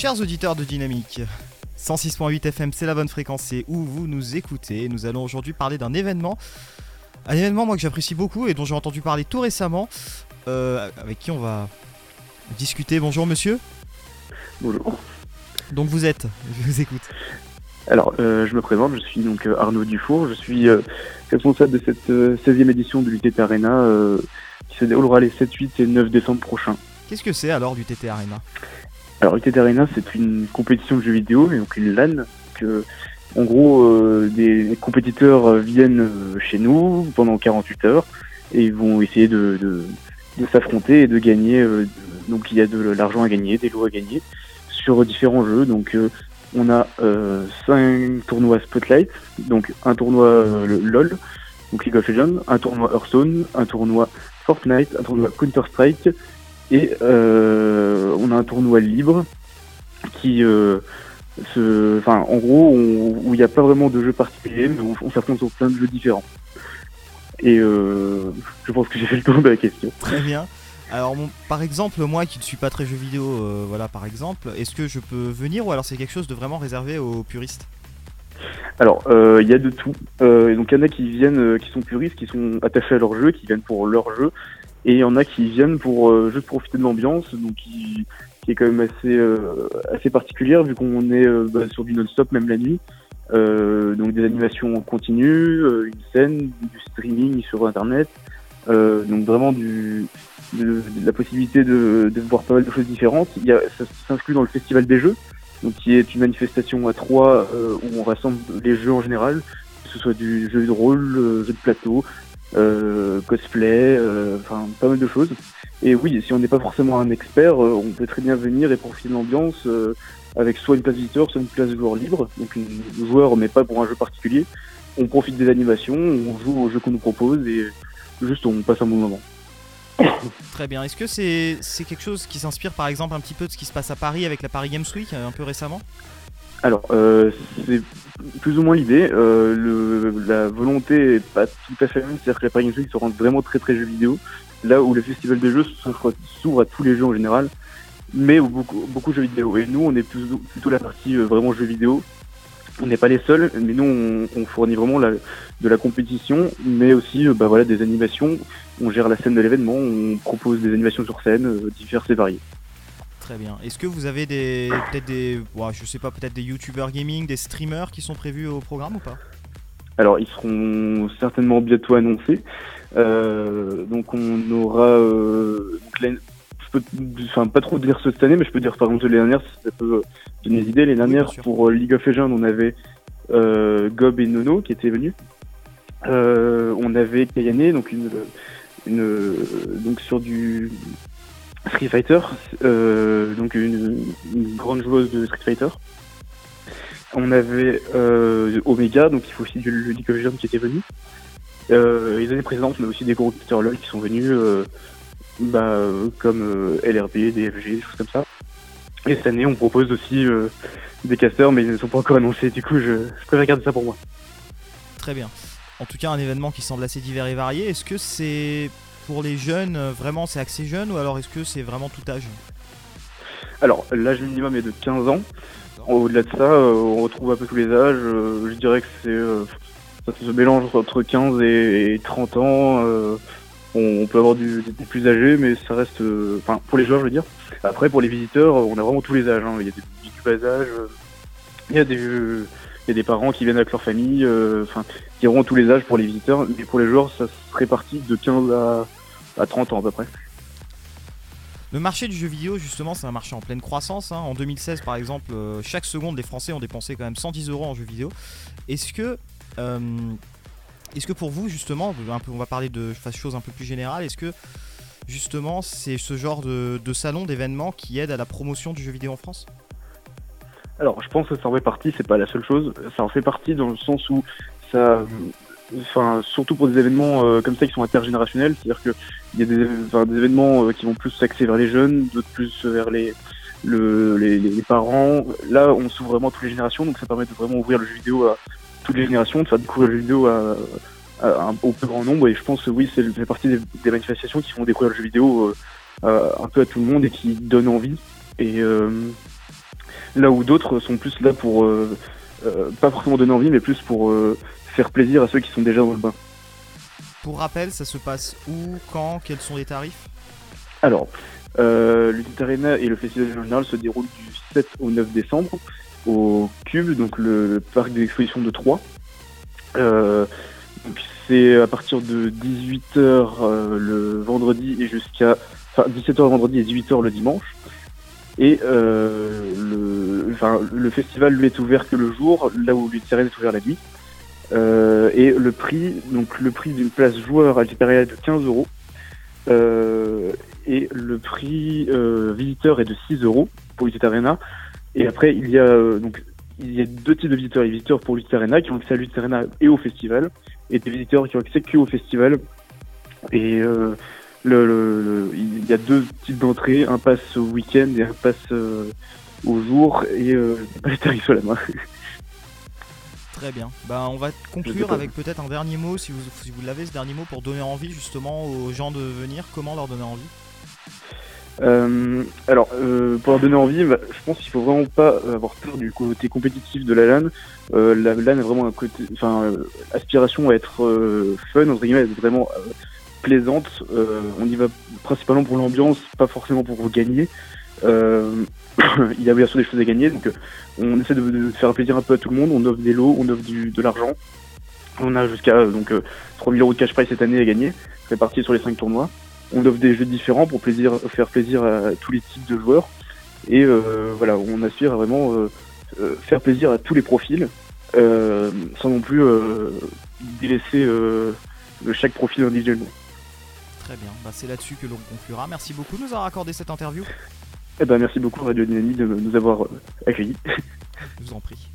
Chers auditeurs de Dynamique, 106.8 FM, c'est la bonne fréquence, c'est où vous nous écoutez. Nous allons aujourd'hui parler d'un événement, un événement moi que j'apprécie beaucoup et dont j'ai entendu parler tout récemment, euh, avec qui on va discuter. Bonjour monsieur. Bonjour. Donc vous êtes, je vous écoute. Alors, euh, je me présente, je suis donc euh, Arnaud Dufour, je suis euh, responsable de cette 16e édition de l'UTT Arena qui se déroulera les 7, 8 et 9 décembre prochains. Qu'est-ce que c'est alors l'UTT Arena? Alors, l'UTT Arena, c'est une compétition de jeux vidéo, mais donc une LAN, que en gros, des compétiteurs viennent chez nous pendant 48 heures et ils vont essayer de, de, de s'affronter et de gagner. donc, il y a de l'argent à gagner, des lots à gagner sur différents jeux. Donc, on a euh, 5 tournois Spotlight, donc un tournoi euh, LOL, donc League of Legends, un tournoi Hearthstone, un tournoi Fortnite, un tournoi Counter-Strike, et euh, on a un tournoi libre qui euh, se, enfin, en gros, où il n'y a pas vraiment de jeu particulier, mais on, on s'affronte sur plein de jeux différents. Et euh, je pense que j'ai fait le tour de la question. Très bien. Alors, par exemple, moi qui ne suis pas très jeu vidéo, euh, voilà, par exemple, est-ce que je peux venir ou alors c'est quelque chose de vraiment réservé aux puristes? Alors, il y a de tout. Donc, il y en a qui viennent, qui sont puristes, qui sont attachés à leur jeu, qui viennent pour leur jeu, et il y en a qui viennent pour juste profiter de l'ambiance, donc qui, qui, est quand même assez assez particulière vu qu'on est bah, sur du non-stop même la nuit. donc des animations continues, une scène, du streaming sur internet, donc vraiment du de, la possibilité de, de, voir pas mal de choses différentes. Il y a, ça s'inclut dans le Festival des Jeux, donc qui est une manifestation à trois euh, où on rassemble les jeux en général, que ce soit du jeu de rôle, euh, jeu de plateau, euh, cosplay, euh, enfin pas mal de choses. Et oui, si on n'est pas forcément un expert, on peut très bien venir et profiter de l'ambiance avec soit une place visiteur, soit une place joueur libre, donc une joueur mais pas pour un jeu particulier. On profite des animations, on joue au jeu qu'on nous propose et juste on passe un bon moment. Très bien. Est-ce que c'est quelque chose qui s'inspire par exemple un petit peu de ce qui se passe à Paris avec la Paris Games Week un peu récemment? Alors, euh, c'est plus ou moins l'idée. Euh, la volonté est pas tout à fait la même. C'est-à-dire que la Paris se rend vraiment très très jeux vidéo. Là où le Festival des Jeux s'ouvre à tous les jeux en général, mais beaucoup, beaucoup jeux vidéo. Et nous, on est plutôt, plutôt la partie euh, vraiment jeux vidéo on n'est pas les seuls, mais nous on, fournit vraiment la, de la compétition, mais aussi euh, bah, voilà, des animations. On gère la scène de l'événement, on propose des animations sur scène, euh, diverses et variées. Très bien. Est-ce que vous avez des peut-être des, je sais pas, peut-être des youtubeurs gaming, des streamers qui sont prévus au programme ou pas? Alors ils seront certainement bientôt annoncés. Euh, donc on aura peux enfin, pas trop dire cette année, mais je peux dire par exemple les dernières, ça peut donner des idées. Les dernières, pour euh, League of Legends, on avait euh, Gob et Nono qui étaient venus. Euh, on avait Kayane, donc une, une donc sur du Street Fighter, euh, donc une, grande joueuse de Street Fighter. On avait euh, Omega, donc il faut aussi du League qui était venu. Euh, les années précédentes, on a aussi des gros LOL qui sont venus. Bah, comme LRB, DFG, des choses comme ça. Et cette année, on propose aussi des casters, mais ils ne sont pas encore annoncés. Du coup, je, je préfère garder ça pour moi. Très bien. En tout cas, un événement qui semble assez divers et varié. Est-ce que c'est pour les jeunes, vraiment c'est axé jeune, ou alors est-ce que c'est vraiment tout âge? Alors, l'âge minimum est de 15 ans. Au-delà de ça, on retrouve un peu tous les âges. je dirais que c'est ça se mélange entre 15 et, 30 ans. On, peut avoir des plus âgés, mais ça reste, euh, enfin pour les joueurs, je veux dire. Après, pour les visiteurs, on a vraiment tous les âges. Hein. Il y a des du bas âge, euh, il y a des parents qui viennent avec leur famille, euh, enfin, qui auront tous les âges pour les visiteurs, mais pour les joueurs, ça se répartit de 15 à, à 30 ans à peu près. Le marché du jeu vidéo, justement, c'est un marché en pleine croissance. Hein. En 2016, par exemple, chaque seconde, les Français ont dépensé quand même 110 euros en jeux vidéo. Est-ce que est-ce que pour vous, justement, on va parler de choses un peu plus générales, est-ce que justement c'est ce genre de, salon, d'événement qui aide à la promotion du jeu vidéo en France? Alors je pense que ça en fait partie, c'est pas la seule chose, ça en fait partie dans le sens où ça. Enfin, surtout pour des événements euh, comme ça qui sont intergénérationnels, c'est-à-dire qu'il y a des, des événements euh, qui vont plus s'axer vers les jeunes, d'autres plus vers les, les, parents. Là, on s'ouvre vraiment à toutes les générations, donc ça permet de vraiment ouvrir le jeu vidéo à toutes les générations, de faire découvrir le jeu vidéo à, un, au plus grand nombre. Et je pense que oui, c'est fait partie des, manifestations qui font découvrir le jeu vidéo euh, un peu à tout le monde et qui donnent envie. Et, euh, là où d'autres sont plus là pour pas forcément donner envie, mais plus pour faire plaisir à ceux qui sont déjà dans le bain. Pour rappel, ça se passe où, quand, quels sont les tarifs? Alors, euh, Arena et le festival général se déroulent du 7 au 9 décembre au Cube, donc le, parc d'exposition de Troyes. Euh, c'est à partir de 18h euh, le vendredi et jusqu'à enfin 17h le vendredi et 18h le dimanche. Et euh, le, enfin, le festival lui est ouvert que le jour, là où l'Ultérène est ouvert la nuit. Euh, et le prix, donc le prix d'une place joueur à l'Hyperia est de 15 euros. Euh, et le prix euh, visiteur est de 6 euros pour Visit Arena. Et après, il y a donc il y a deux types de visiteurs. Les visiteurs pour Visit Arena qui ont accès à Visit Arena et au festival, et des visiteurs qui ont accès que au festival. Et le, il y a deux types d'entrées, un pass au week-end et un pass au jour, et pas les tarifs à la main. Très bien. Bah, on va conclure avec peut-être un dernier mot, si vous, si vous l'avez, ce dernier mot, pour donner envie justement aux gens de venir. Comment leur donner envie? Euh, alors, euh, pour leur donner envie, bah, je pense qu'il faut vraiment pas avoir peur du côté compétitif de la LAN. Euh, la LAN est vraiment un côté, enfin, aspiration à être fun, entre guillemets, être vraiment plaisante. on y va principalement pour l'ambiance, pas forcément pour gagner. il y a bien sûr des choses à gagner, donc on essaie de, faire plaisir un peu à tout le monde. On offre des lots, on offre de l'argent. On a jusqu'à donc 3000 euros de cash prize cette année à gagner, répartis sur les 5 tournois. On offre des jeux différents pour faire plaisir à tous les types de joueurs. Et euh, voilà, on aspire à vraiment euh, euh, faire plaisir à tous les profils, sans non plus délaisser chaque profil individuellement. Très bien, bah, c'est là-dessus que l'on conclura. Merci beaucoup de nous avoir accordé cette interview. Eh ben, merci beaucoup Radio Dynamique de nous avoir accueillis. Je vous en prie.